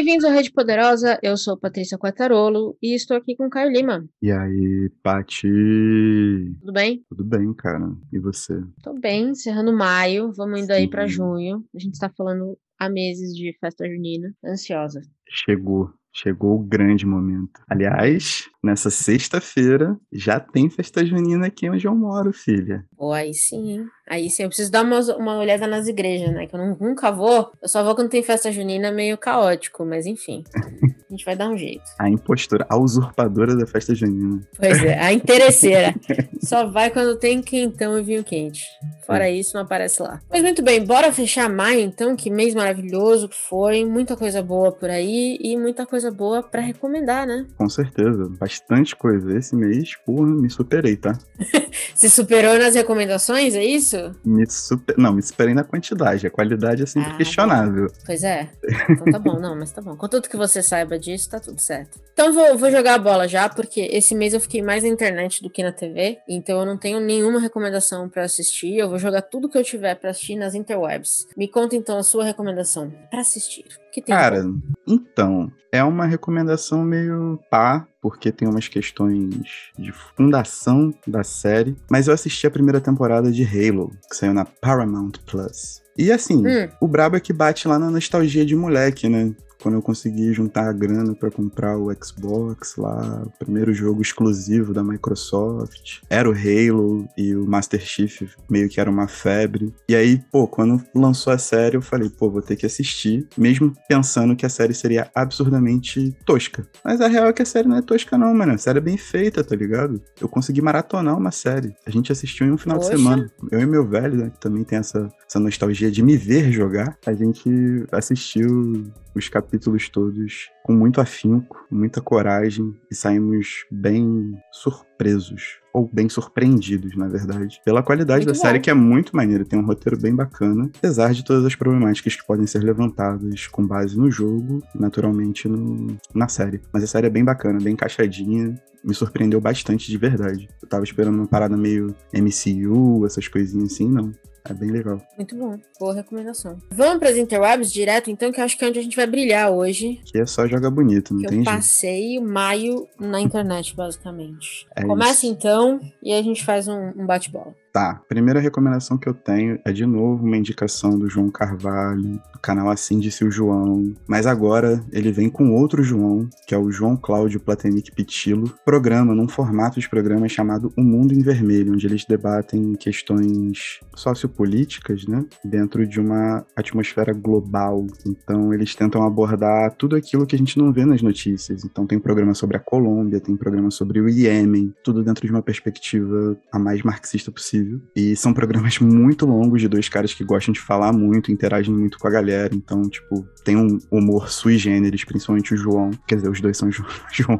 Bem-vindos à Rede Poderosa, eu sou Patrícia Quatarolo e estou aqui com o Caio Lima. E aí, Pati? Tudo bem? Tudo bem, cara. E você? Tô bem, encerrando maio, vamos indo Sim. aí para junho. A gente está falando há meses de festa junina, ansiosa. Chegou. Chegou o grande momento. Aliás, nessa sexta-feira já tem festa junina aqui onde eu moro, filha. Pô, aí sim, hein? Aí sim, eu preciso dar uma, uma olhada nas igrejas, né? Que eu nunca vou. Eu só vou quando tem festa junina meio caótico, mas enfim. A gente vai dar um jeito. A impostora, a usurpadora da festa junina. Pois é, a interesseira. só vai quando tem quentão e vinho quente. Fora é. isso, não aparece lá. Mas muito bem, bora fechar maio então, que mês maravilhoso que foi. Muita coisa boa por aí e muita coisa boa para recomendar, né? Com certeza, bastante coisa. Esse mês, porra, me superei, tá? Se superou nas recomendações, é isso? Me super... Não, me superei na quantidade. A qualidade é sempre ah, questionável. Pois é. Então tá bom, não, mas tá bom. Contanto que você saiba disso, tá tudo certo. Então vou, vou jogar a bola já, porque esse mês eu fiquei mais na internet do que na TV. Então eu não tenho nenhuma recomendação para assistir. Eu vou jogar tudo que eu tiver para assistir nas interwebs. Me conta então a sua recomendação para assistir. Que tem Cara, então, é uma recomendação meio pá, porque tem umas questões de fundação da série. Mas eu assisti a primeira temporada de Halo, que saiu na Paramount Plus. E assim, hum. o brabo é que bate lá na nostalgia de moleque, né? Quando eu consegui juntar a grana para comprar o Xbox lá, o primeiro jogo exclusivo da Microsoft, era o Halo e o Master Chief meio que era uma febre. E aí, pô, quando lançou a série, eu falei, pô, vou ter que assistir, mesmo pensando que a série seria absurdamente tosca. Mas a real é que a série não é tosca não, mano. A série é bem feita, tá ligado? Eu consegui maratonar uma série. A gente assistiu em um final Poxa. de semana. Eu e meu velho, né, que também tem essa, essa nostalgia de me ver jogar, a gente assistiu os capítulos todos com muito afinco, muita coragem e saímos bem surpresos. Ou bem surpreendidos, na verdade, pela qualidade muito da bom. série, que é muito maneira. Tem um roteiro bem bacana, apesar de todas as problemáticas que podem ser levantadas com base no jogo e, naturalmente, no, na série. Mas a série é bem bacana, bem encaixadinha, me surpreendeu bastante de verdade. Eu tava esperando uma parada meio MCU, essas coisinhas assim, não. É bem legal. Muito bom. Boa recomendação. Vamos para as interwebs direto, então, que eu acho que é onde a gente vai brilhar hoje. Que é só jogar bonito, não que tem eu jeito. Eu passei maio na internet, basicamente. É Começa isso. então e a gente faz um, um bate-bola. Tá, primeira recomendação que eu tenho é de novo uma indicação do João Carvalho, do canal Assim Disse o João, mas agora ele vem com outro João, que é o João Cláudio Platenic Pitilo, programa num formato de programa chamado O Mundo em Vermelho, onde eles debatem questões sociopolíticas, né, dentro de uma atmosfera global. Então eles tentam abordar tudo aquilo que a gente não vê nas notícias. Então tem programa sobre a Colômbia, tem programa sobre o Iêmen, tudo dentro de uma perspectiva a mais marxista possível possível. E são programas muito longos de dois caras que gostam de falar muito, interagem muito com a galera. Então, tipo, tem um humor sui generis, principalmente o João. Quer dizer, os dois são João, João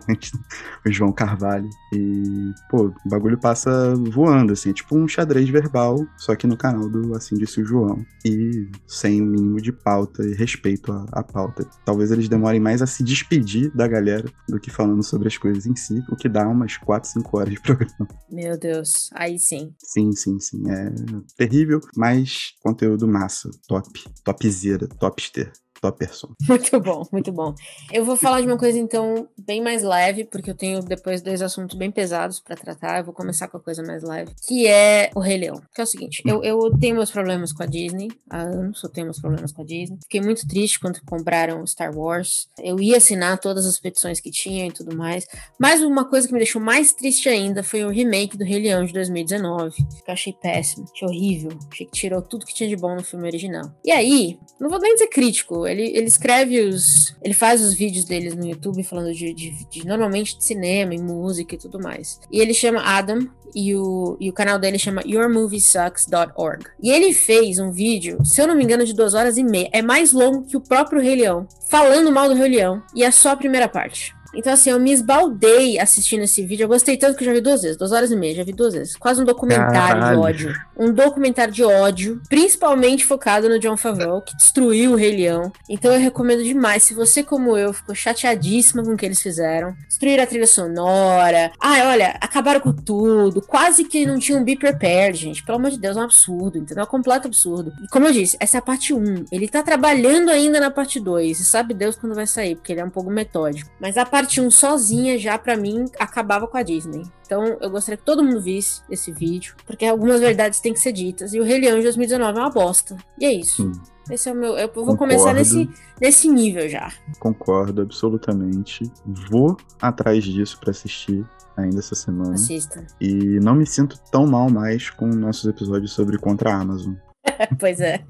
o João Carvalho. E, pô, o bagulho passa voando, assim. É tipo um xadrez verbal, só que no canal do Assim Disse o João. E sem o mínimo de pauta e respeito à, à pauta. Talvez eles demorem mais a se despedir da galera do que falando sobre as coisas em si, o que dá umas 4, 5 horas de programa. Meu Deus, aí sim. Sim, Sim, sim, sim. É terrível, mas conteúdo massa. Top. Topzera. Topster tua persona. Muito bom, muito bom. Eu vou falar de uma coisa então bem mais leve, porque eu tenho depois dois assuntos bem pesados para tratar. Eu vou começar com a coisa mais leve, que é o Rei Leão. Que é o seguinte, eu, eu tenho meus problemas com a Disney há anos, eu tenho meus problemas com a Disney. Fiquei muito triste quando compraram Star Wars. Eu ia assinar todas as petições que tinha e tudo mais. Mas uma coisa que me deixou mais triste ainda foi o remake do Rei Leão de 2019, que eu achei péssimo, achei horrível. Achei que tirou tudo que tinha de bom no filme original. E aí, não vou nem dizer crítico, ele, ele escreve os. Ele faz os vídeos deles no YouTube falando de, de, de, normalmente de cinema e música e tudo mais. E ele chama Adam e o, e o canal dele chama yourmoviesucks.org. E ele fez um vídeo, se eu não me engano, de duas horas e meia. É mais longo que o próprio Rei Leão, falando mal do Rei Leão. E é só a primeira parte. Então, assim, eu me esbaldei assistindo esse vídeo. Eu gostei tanto que eu já vi duas vezes, duas horas e meia, já vi duas vezes. Quase um documentário Caralho. de ódio. Um documentário de ódio, principalmente focado no John Favreau, que destruiu o Rei Leão. Então eu recomendo demais. Se você, como eu, ficou chateadíssima com o que eles fizeram, destruíram a trilha sonora. Ai, olha, acabaram com tudo. Quase que não tinha um Be Prepared, gente. Pelo amor de Deus, é um absurdo, entendeu? É um completo absurdo. E como eu disse, essa é a parte 1. Ele tá trabalhando ainda na parte 2. E sabe Deus quando vai sair, porque ele é um pouco metódico. Mas a parte 1 sozinha já, para mim, acabava com a Disney. Então eu gostaria que todo mundo visse esse vídeo, porque algumas verdades têm que ser ditas. E o Rei Leão de 2019 é uma bosta. E é isso. Sim. Esse é o meu. Eu vou Concordo. começar nesse, nesse nível já. Concordo, absolutamente. Vou atrás disso para assistir ainda essa semana. Assista. E não me sinto tão mal mais com nossos episódios sobre contra a Amazon. pois é,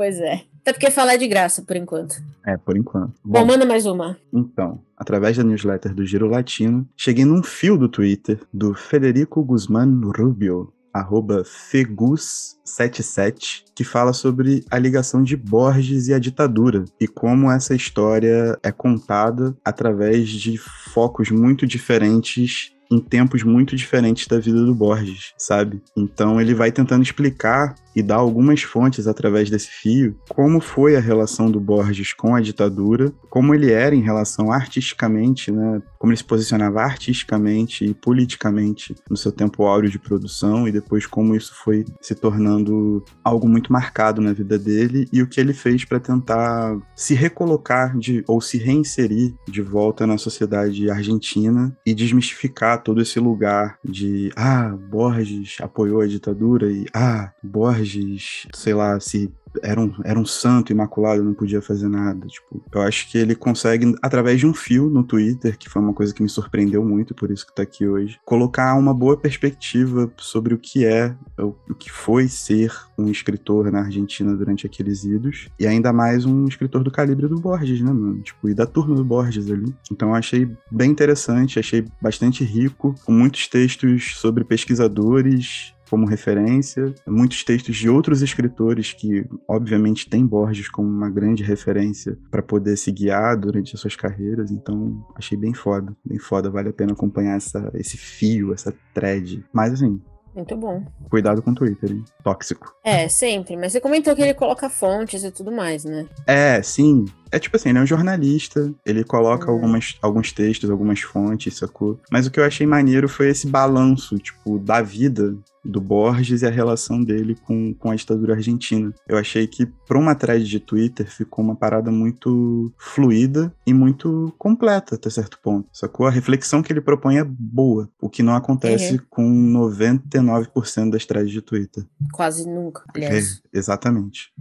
pois é. Até porque falar é de graça, por enquanto. É, por enquanto. Bom, Bom, manda mais uma. Então, através da newsletter do Giro Latino, cheguei num fio do Twitter do Federico Guzmán Rubio, arroba fegus77, que fala sobre a ligação de Borges e a ditadura e como essa história é contada através de focos muito diferentes em tempos muito diferentes da vida do Borges, sabe? Então ele vai tentando explicar e dar algumas fontes através desse fio como foi a relação do Borges com a ditadura, como ele era em relação artisticamente, né, como ele se posicionava artisticamente e politicamente no seu tempo áureo de produção e depois como isso foi se tornando algo muito marcado na vida dele e o que ele fez para tentar se recolocar de, ou se reinserir de volta na sociedade argentina e desmistificar todo esse lugar de ah, Borges apoiou a ditadura e ah, Borges sei lá, se era um, era um santo imaculado, não podia fazer nada. Tipo, eu acho que ele consegue, através de um fio no Twitter, que foi uma coisa que me surpreendeu muito, por isso que tá aqui hoje, colocar uma boa perspectiva sobre o que é, o, que foi ser um escritor na Argentina durante aqueles idos, e ainda mais um escritor do calibre do Borges, né, mano? Tipo, e da turma do Borges ali. Então eu achei bem interessante, achei bastante rico, com muitos textos sobre pesquisadores como referência, muitos textos de outros escritores que, obviamente, têm Borges como uma grande referência para poder se guiar durante as suas carreiras. Então, achei bem foda, bem foda. Vale a pena acompanhar essa, esse fio, essa thread. Mas, assim, muito bom. Cuidado com o Twitter, hein? Tóxico. É, sempre. Mas você comentou que ele coloca fontes e tudo mais, né? É, sim. É tipo assim, ele é um jornalista, ele coloca uhum. algumas, alguns textos, algumas fontes, sacou? Mas o que eu achei maneiro foi esse balanço, tipo, da vida do Borges e a relação dele com, com a ditadura argentina. Eu achei que, para uma thread de Twitter, ficou uma parada muito fluida e muito completa, até certo ponto, sacou? A reflexão que ele propõe é boa, o que não acontece uhum. com 99% das threads de Twitter. Quase nunca, aliás. É, exatamente.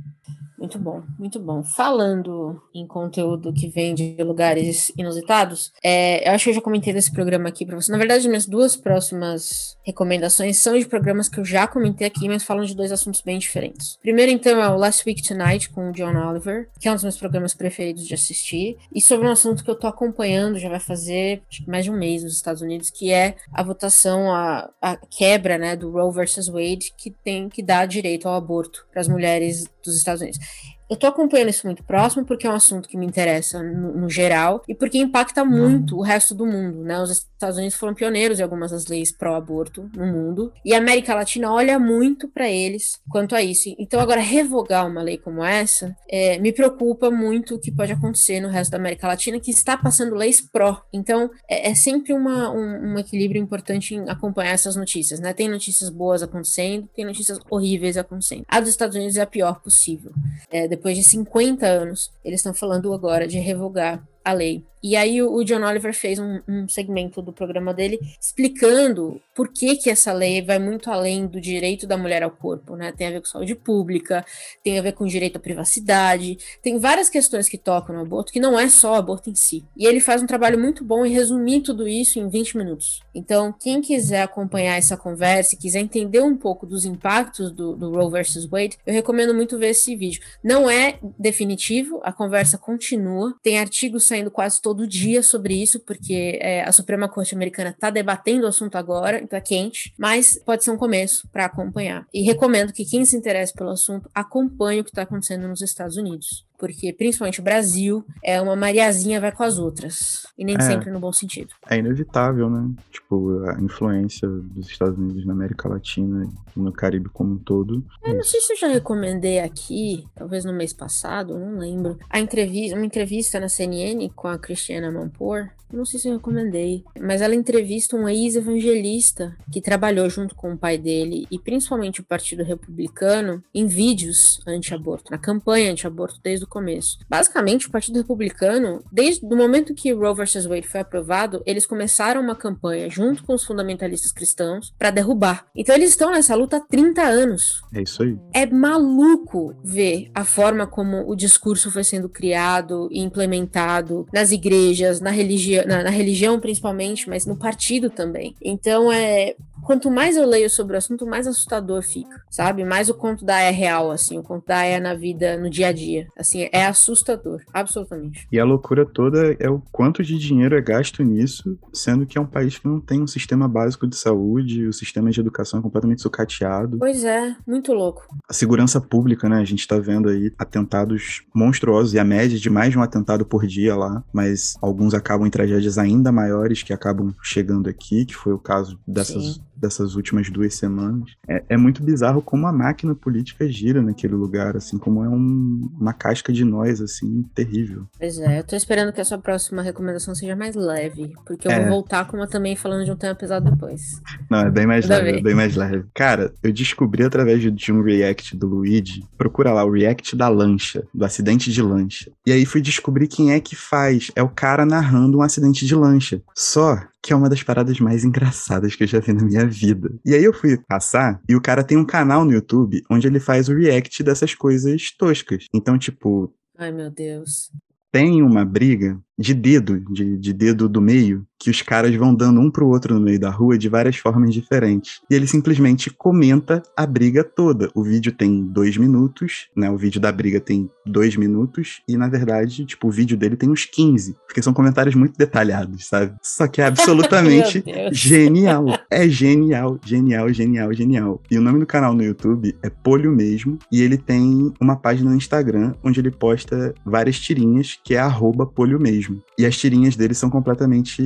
Muito bom, muito bom. Falando em conteúdo que vem de lugares inusitados, é, eu acho que eu já comentei desse programa aqui para você. Na verdade, minhas duas próximas recomendações são de programas que eu já comentei aqui, mas falam de dois assuntos bem diferentes. Primeiro, então, é o Last Week Tonight com o John Oliver, que é um dos meus programas preferidos de assistir, e sobre um assunto que eu tô acompanhando, já vai fazer mais de um mês nos Estados Unidos, que é a votação, a, a quebra né, do Roe versus Wade, que tem que dar direito ao aborto para as mulheres dos Estados Unidos. Eu tô acompanhando isso muito próximo porque é um assunto que me interessa no, no geral e porque impacta muito o resto do mundo, né? Os Estados Unidos foram pioneiros em algumas das leis pró-aborto no mundo e a América Latina olha muito para eles quanto a isso. Então agora revogar uma lei como essa é, me preocupa muito o que pode acontecer no resto da América Latina que está passando leis pró. Então é, é sempre uma, um, um equilíbrio importante em acompanhar essas notícias, né? Tem notícias boas acontecendo, tem notícias horríveis acontecendo. A dos Estados Unidos é a pior possível. É, depois de 50 anos, eles estão falando agora de revogar a lei. E aí o, John Oliver fez um, um, segmento do programa dele explicando por que que essa lei vai muito além do direito da mulher ao corpo, né? Tem a ver com saúde pública, tem a ver com direito à privacidade, tem várias questões que tocam no aborto que não é só o aborto em si. E ele faz um trabalho muito bom em resumir tudo isso em 20 minutos. Então, quem quiser acompanhar essa conversa e quiser entender um pouco dos impactos do, do Roe versus Wade, eu recomendo muito ver esse vídeo. Não é definitivo, a conversa continua, tem artigos saindo quase todo dia sobre isso, porque é, a Suprema Corte Americana está debatendo o assunto agora, então é quente, mas pode ser um começo para acompanhar. E recomendo que quem se interesse pelo assunto acompanhe o que está acontecendo nos Estados Unidos. Porque principalmente o Brasil é uma Mariazinha vai com as outras, e nem É. sempre no bom sentido. É inevitável, né? Tipo, a influência dos Estados Unidos na América Latina e no Caribe como um todo. Eu não sei se eu já recomendei aqui, talvez no mês passado, não lembro, a entrevista, uma entrevista na CNN com a Cristiana Manpour. Eu Não sei se eu recomendei, mas ela entrevista um ex-evangelista que trabalhou junto com o pai dele e principalmente o Partido Republicano em vídeos anti-aborto, na campanha anti-aborto desde o começo. Basicamente, o Partido Republicano, desde o momento que Roe vs. Wade foi aprovado, eles começaram uma campanha junto com os fundamentalistas cristãos para derrubar. Então eles estão nessa luta há 30 anos. É isso aí. É maluco ver a forma como o discurso foi sendo criado e implementado nas igrejas, na, religi na, na religião principalmente, mas no partido também. Então é. Quanto mais eu leio sobre o assunto, mais assustador fica, sabe? Mais o conto da é real, assim, o conto da é na vida, no dia a dia. Assim, é assustador, absolutamente. E a loucura toda é o quanto de dinheiro é gasto nisso, sendo que é um país que não tem um sistema básico de saúde, o sistema de educação é completamente sucateado. Pois é, muito louco. A segurança pública, né? A gente tá vendo aí atentados monstruosos e a média de mais de um atentado por dia lá, mas alguns acabam em tragédias ainda maiores que acabam chegando aqui, que foi o caso dessas, Sim. Dessas últimas duas semanas. É, é muito bizarro como a máquina política gira naquele lugar, assim, como é um- uma casca de nós, assim, terrível. Pois é, eu tô esperando que a sua próxima recomendação seja mais leve, porque eu É. vou voltar com uma também falando de um tema pesado depois. Não, é bem mais Tudo a leve, é bem mais leve. Cara, eu descobri através de um react do Luigi. Procura lá, o react da lancha, do acidente de lancha. E aí fui descobrir quem é que faz. É o cara narrando um acidente de lancha. Só que é uma das paradas mais engraçadas que eu já vi na minha vida. E aí eu fui passar e o cara tem um canal no YouTube onde ele faz o react dessas coisas toscas. Então, tipo, Ai, meu Deus. tem uma briga de dedo, de, de dedo do meio, que os caras vão dando um pro outro no meio da rua de várias formas diferentes. E ele simplesmente comenta a briga toda. O vídeo tem dois minutos, né? O vídeo da briga tem dois minutos, e na verdade, tipo, o vídeo dele tem uns 15, porque são comentários muito detalhados, sabe? Só que é absolutamente. Genial. É genial, genial, genial, genial. E o nome do canal no YouTube é Polho mesmo. E ele tem uma página no Instagram onde ele posta várias tirinhas, que é arroba polho mesmo. E as tirinhas dele são completamente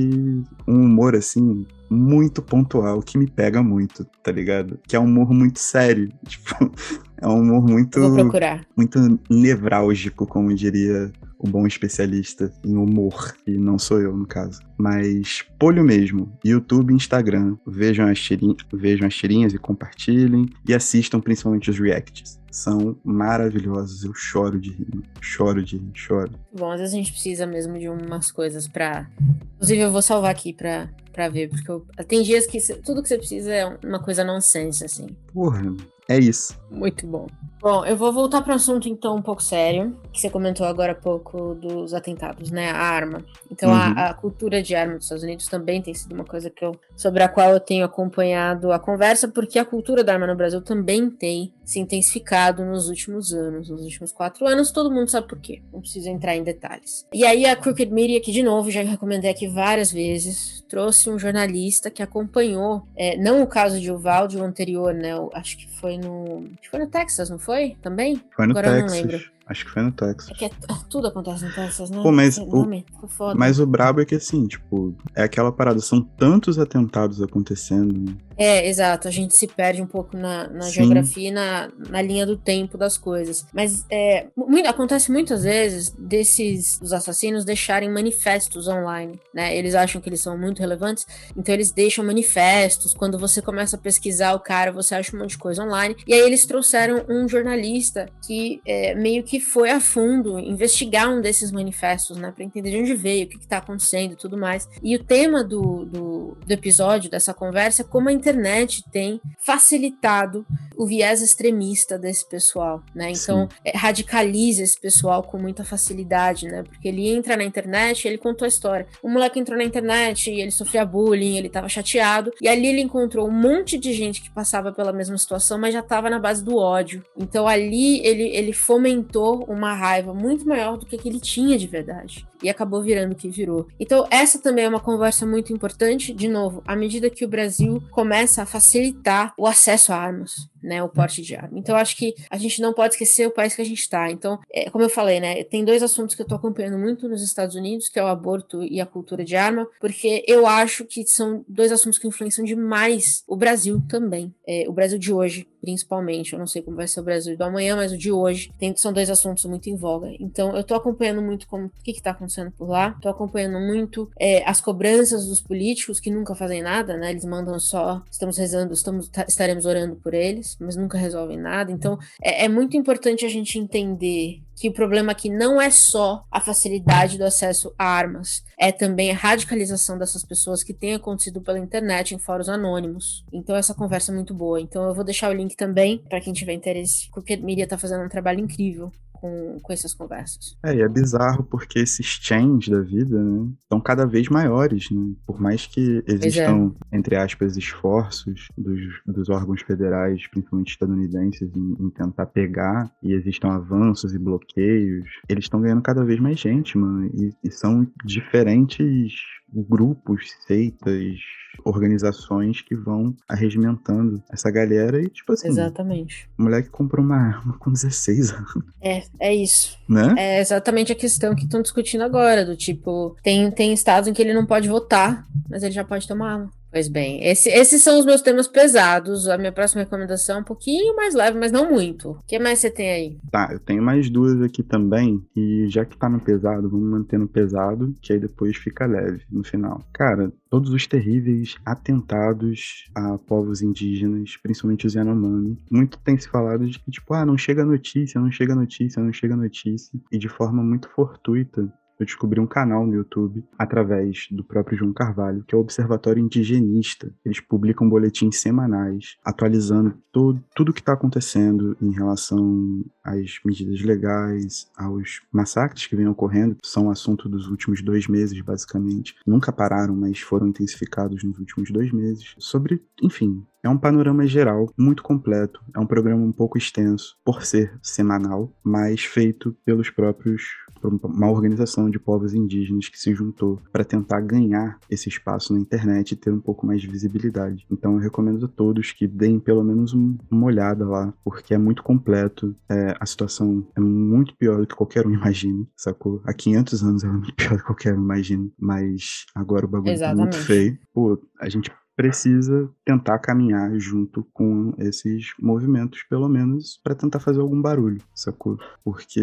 um humor, assim, muito pontual, que me pega muito, tá ligado? Que é um humor muito sério. Tipo, é um humor muito vou procurar. muito nevrálgico, como diria o bom especialista em humor, e não sou eu no caso. Mas polho mesmo, YouTube e Instagram, vejam as, tirinhas, vejam as tirinhas e compartilhem, e assistam principalmente os reacts. São maravilhosos, eu choro de rir, choro de rir, choro. Bom, às vezes a gente precisa mesmo de umas coisas pra. Inclusive, eu vou salvar aqui pra, pra ver, porque eu- tem dias que tudo que você precisa é uma coisa nonsense, assim. Porra, é isso. Muito bom. Bom, eu vou voltar para um assunto então um pouco sério, que você comentou agora há pouco dos atentados, né? A arma. Então Uhum. a, a cultura de arma dos Estados Unidos também tem sido uma coisa que eu, sobre a qual eu tenho acompanhado a conversa, porque a cultura da arma no Brasil também tem se intensificado nos últimos anos, nos últimos quatro anos. Todo mundo sabe por quê. Não preciso entrar em detalhes. E aí a Crooked Media, que de novo já recomendei aqui várias vezes, trouxe um jornalista que acompanhou, é, não o caso de Uvalde, o anterior, né? acho que foi no, acho que foi no Texas, não foi? Também? Foi no Agora eu não Texas. lembro. Acho que foi no Texas. É que é- tudo acontece no Texas, né? Pô, mas o- nome. Mas o brabo é que assim, tipo, é aquela parada, são tantos atentados acontecendo? É, exato. A gente se perde um pouco na, na geografia e na, na linha do tempo das coisas. Mas é, muito, acontece muitas vezes desses os assassinos deixarem manifestos online, né? Eles acham que eles são muito relevantes, então eles deixam manifestos. Quando você começa a pesquisar o cara, você acha um monte de coisa online. E aí eles trouxeram um jornalista que é, meio que foi a fundo investigar um desses manifestos, né? Pra entender de onde veio, o que, que tá acontecendo e tudo mais. E o tema do, do, do episódio, dessa conversa, é como a internet tem facilitado o viés extremista desse pessoal, né? Então, é, radicaliza esse pessoal com muita facilidade, né? Porque ele entra na internet e ele contou a história. O moleque entrou na internet e ele sofria bullying, ele tava chateado, e ali ele encontrou um monte de gente que passava pela mesma situação, mas já tava na base do ódio. Então, ali ele, ele fomentou uma raiva muito maior do que, que ele tinha de verdade. E acabou virando o que virou. Então, essa também é uma conversa muito importante, de novo, à medida que o Brasil começa a facilitar o acesso a armas né, o porte de arma. Então, acho que a gente não pode esquecer o país que a gente está. Então, é, como eu falei, né, tem dois assuntos que eu estou acompanhando muito nos Estados Unidos, que é o aborto e a cultura de arma, porque eu acho que são dois assuntos que influenciam demais o Brasil também. É, o Brasil de hoje, principalmente. Eu não sei como vai ser o Brasil do amanhã, mas o de hoje tem, são dois assuntos muito em voga. Então, eu estou acompanhando muito como, o que está acontecendo por lá. Estou acompanhando muito é, as cobranças dos políticos que nunca fazem nada, né? Eles mandam só, estamos rezando, estamos, estaremos orando por eles mas nunca resolvem nada. Então, é, é muito importante a gente entender que o problema aqui não é só a facilidade do acesso a armas, é também a radicalização dessas pessoas que tem acontecido pela internet em fóruns anônimos. Então essa conversa é muito boa. Então eu vou deixar o link também para quem tiver interesse, porque a Miriam tá fazendo um trabalho incrível com, com essas conversas. É, e é bizarro porque esses chains da vida, né, estão cada vez maiores, né? Por mais que existam, é. entre aspas, esforços dos, dos órgãos federais, principalmente estadunidenses, em, em tentar pegar, e existam avanços e bloqueios, eles estão ganhando cada vez mais gente, mano, e, e são diferentes grupos, seitas, organizações que vão arregimentando essa galera e, tipo assim. Exatamente. O moleque comprou uma arma com 16 anos. É, é isso. Né? É exatamente a questão que estão discutindo agora, do tipo, tem, tem estados em que ele não pode votar, mas ele já pode ter uma arma. Pois bem, esse, esses são os meus temas pesados. A minha próxima recomendação é um pouquinho mais leve, mas não muito. O que mais você tem aí? Tá, eu tenho mais duas aqui também. E já que tá no pesado, vamos manter no pesado, que aí depois fica leve no final. Cara, todos os terríveis atentados a povos indígenas, principalmente os Yanomami. Muito tem se falado de que, tipo, ah, não chega notícia, não chega notícia, não chega notícia. E de forma muito fortuita, eu descobri um canal no YouTube através do próprio João Carvalho, que é o Observatório Indigenista. Eles publicam boletins semanais atualizando tudo o que está acontecendo em relação às medidas legais, aos massacres que vêm ocorrendo. São assunto dos últimos dois meses, basicamente. Nunca pararam, mas foram intensificados nos últimos dois meses. Sobre, enfim, é um panorama geral muito completo. É um programa um pouco extenso, por ser semanal, mas feito pelos próprios uma organização de povos indígenas que se juntou para tentar ganhar esse espaço na internet e ter um pouco mais de visibilidade. Então eu recomendo a todos que deem pelo menos um, uma olhada lá, porque é muito completo. É, a situação é muito pior do que qualquer um imagina, sacou? Há 500 anos ela é muito pior do que qualquer um imagina, mas agora o bagulho Exatamente. tá muito feio. Pô, a gente precisa tentar caminhar junto com esses movimentos, pelo menos para tentar fazer algum barulho, sacou? Porque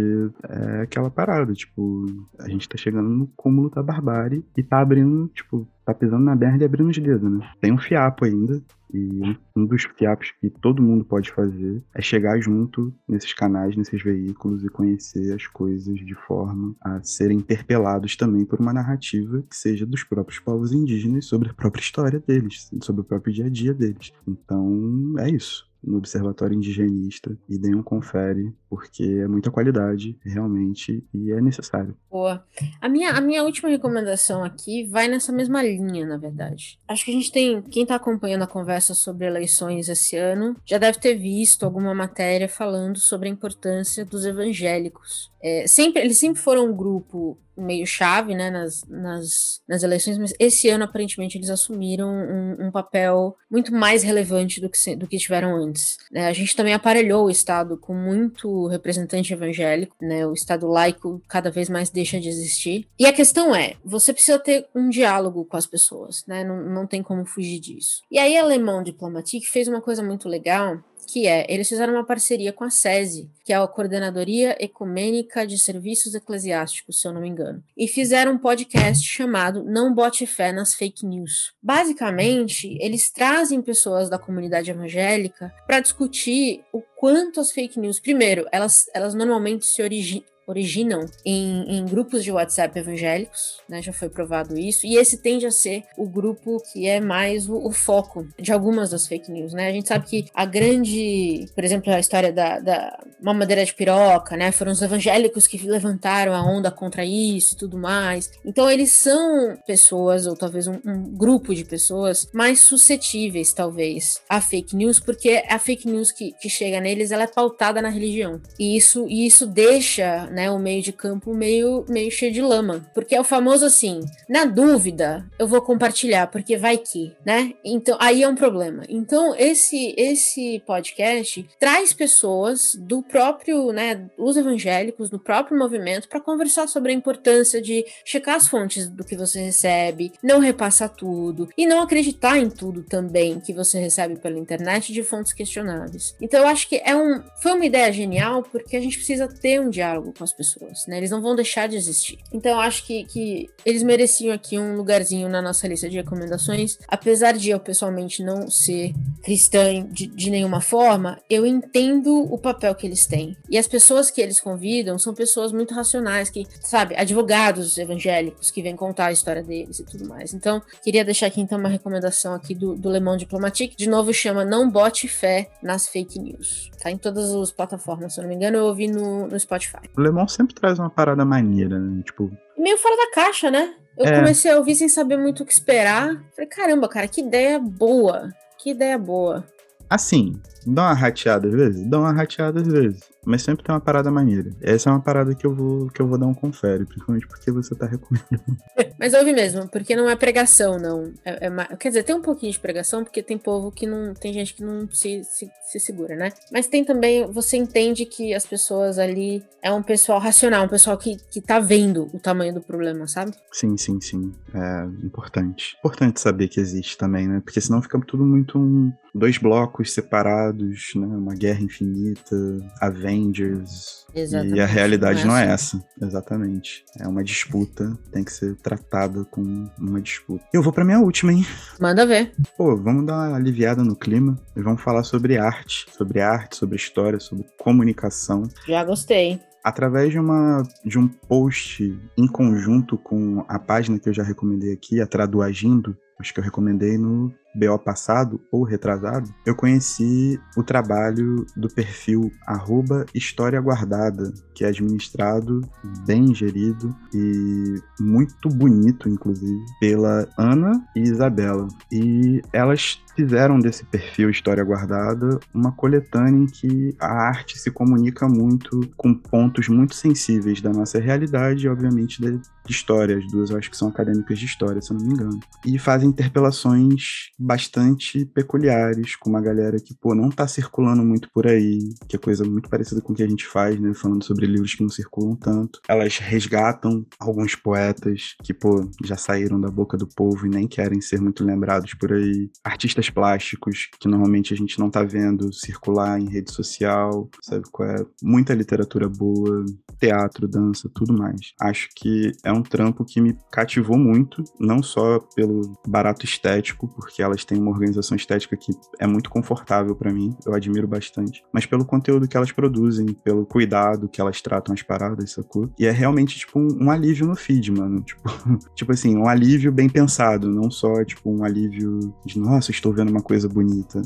é aquela parada, tipo, a gente tá chegando no cúmulo da barbárie e tá abrindo, tipo, tá pisando na merda e abrindo os dedos, né? Tem um fiapo ainda, e um dos fiapos que todo mundo pode fazer é chegar junto nesses canais, nesses veículos e conhecer as coisas de forma a serem interpelados também por uma narrativa que seja dos próprios povos indígenas sobre a própria história deles, sobre o próprio dia a dia deles. Então, é isso no Observatório Indigenista e deem um confere, porque é muita qualidade, realmente, e é necessário. Boa. A minha, a minha última recomendação aqui vai nessa mesma linha, na verdade. Acho que a gente tem. Quem está acompanhando a conversa sobre eleições esse ano já deve ter visto alguma matéria falando sobre a importância dos evangélicos. É, sempre, eles sempre foram um grupo meio chave né, nas, nas, nas eleições, mas esse ano aparentemente eles assumiram um, um papel muito mais relevante do que, do que tiveram antes. É, a gente também aparelhou o Estado com muito representante evangélico, né, o Estado laico cada vez mais deixa de existir. E a questão é, você precisa ter um diálogo com as pessoas, né, não, não tem como fugir disso. E aí a Alemão Diplomatique fez uma coisa muito legal, que é, eles fizeram uma parceria com a SESI, que é a Coordenadoria Ecumênica de Serviços Eclesiásticos, se eu não me engano, e fizeram um podcast chamado Não Bote Fé nas Fake News. Basicamente, eles trazem pessoas da comunidade evangélica para discutir o quanto as fake news, primeiro, elas, elas normalmente se originam originam em, em, grupos de WhatsApp evangélicos, né? Já foi provado isso. E esse tende a ser o grupo que é mais o, o, foco de algumas das fake news, né? A gente sabe que a grande, por exemplo, a história da, da mamadeira de piroca, né? Foram os evangélicos que levantaram a onda contra isso e tudo mais. Então eles são pessoas, ou talvez um, um grupo de pessoas mais suscetíveis, talvez, a fake news, porque a fake news que, que chega neles, ela é pautada na religião. E isso, e isso deixa, né? Né, o meio de campo meio, meio cheio de lama. Porque é o famoso assim, na dúvida, eu vou compartilhar, porque vai que, né? Então, aí é um problema. Então, esse, esse podcast traz pessoas do próprio, né, os evangélicos, do próprio movimento, para conversar sobre a importância de checar as fontes do que você recebe, não repassar tudo e não acreditar em tudo também que você recebe pela internet de fontes questionáveis. Então, eu acho que é um, foi uma ideia genial porque a gente precisa ter um diálogo com as pessoas, né? Eles não vão deixar de existir. Então, acho que, que eles mereciam aqui um lugarzinho na nossa lista de recomendações. Apesar de eu pessoalmente não ser cristã de, de nenhuma forma, eu entendo o papel que eles têm. E as pessoas que eles convidam são pessoas muito racionais, que, sabe, advogados evangélicos que vêm contar a história deles e tudo mais. Então, queria deixar aqui então uma recomendação aqui do, do Le Monde Diplomatique. De novo, chama Não Bote Fé nas Fake News. Tá em todas as plataformas, se eu não me engano, eu ouvi no, no Spotify. Le Monde sempre traz uma parada maneira, né? Tipo. Meio fora da caixa, né? Eu é. comecei a ouvir sem saber muito o que esperar. Falei, caramba, cara, que ideia boa. Que ideia boa. Assim, dá uma rateada às vezes? Dá uma rateada às vezes. Mas sempre tem uma parada maneira. Essa é uma parada que eu vou, que eu vou dar um confere, principalmente porque você tá recomendando. Mas ouve mesmo, porque não é pregação, não. É, é, quer dizer, tem um pouquinho de pregação, porque tem povo que não. Tem gente que não se, se, se, segura, né? Mas tem também. Você entende que as pessoas ali é um pessoal racional, um pessoal que, que tá vendo o tamanho do problema, sabe? Sim, sim, sim. É importante. Importante saber que existe também, né? Porque senão fica tudo muito um, dois blocos separados, né? Uma guerra infinita, Avengers. Exatamente. E a realidade não é, não é essa. Exatamente. É uma disputa, tem que ser tratada como uma disputa. Eu vou pra minha última, hein? Manda ver. Pô, vamos dar uma aliviada no clima e vamos falar sobre arte. Sobre arte, sobre história, sobre comunicação. Já gostei através de uma de um post em conjunto com a página que eu já recomendei aqui, a Traduagindo, acho que eu recomendei no BO passado ou retrasado, eu conheci o trabalho do perfil arroba História Guardada, que é administrado, bem gerido e muito bonito, inclusive, pela Ana e Isabela. E elas fizeram desse perfil História Guardada uma coletânea em que a arte se comunica muito com pontos muito sensíveis da nossa realidade e, obviamente, de, história. As duas eu acho que são acadêmicas de história, se eu não me engano. E fazem interpelações bastante peculiares, com uma galera que, pô, não tá circulando muito por aí, que é coisa muito parecida com o que a gente faz, né? Falando sobre livros que não circulam tanto. Elas resgatam alguns poetas que, pô, já saíram da boca do povo e nem querem ser muito lembrados por aí. Artistas plásticos que normalmente a gente não tá vendo circular em rede social, sabe qual é? Muita literatura boa, teatro, dança, tudo mais. Acho que é um trampo que me cativou muito, não só pelo barato estético, porque elas têm uma organização estética que é muito confortável para mim, eu admiro bastante, mas pelo conteúdo que elas produzem, pelo cuidado que elas tratam as paradas, sacou? E é realmente, tipo, um, um alívio no feed, mano. Tipo, tipo assim, um alívio bem pensado, não só, tipo, um alívio de, nossa, estou vendo uma coisa bonita.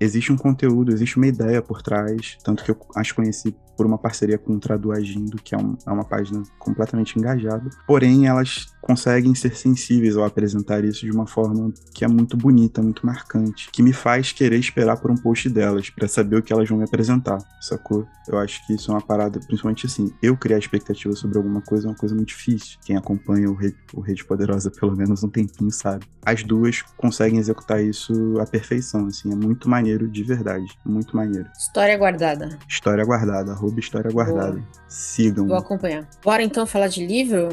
Existe um conteúdo, existe uma ideia por trás, tanto que eu as conheci por uma parceria com o Traduagindo, que é, um, é uma página completamente engajada. Porém, elas conseguem ser sensíveis ao apresentar isso de uma forma que é muito bonita, muito marcante, que me faz querer esperar por um post delas para saber o que elas vão me apresentar, sacou? Eu acho que isso é uma parada, principalmente assim, eu criar expectativa sobre alguma coisa é uma coisa muito difícil. Quem acompanha o Rede, o Rede Poderosa pelo menos um tempinho sabe. As duas conseguem executar isso à perfeição, assim, é muito maneiro de verdade, muito maneiro. História guardada. História guardada, arroba História Guardada. Boa. Sigam. Vou acompanhar. Bora então falar de livro?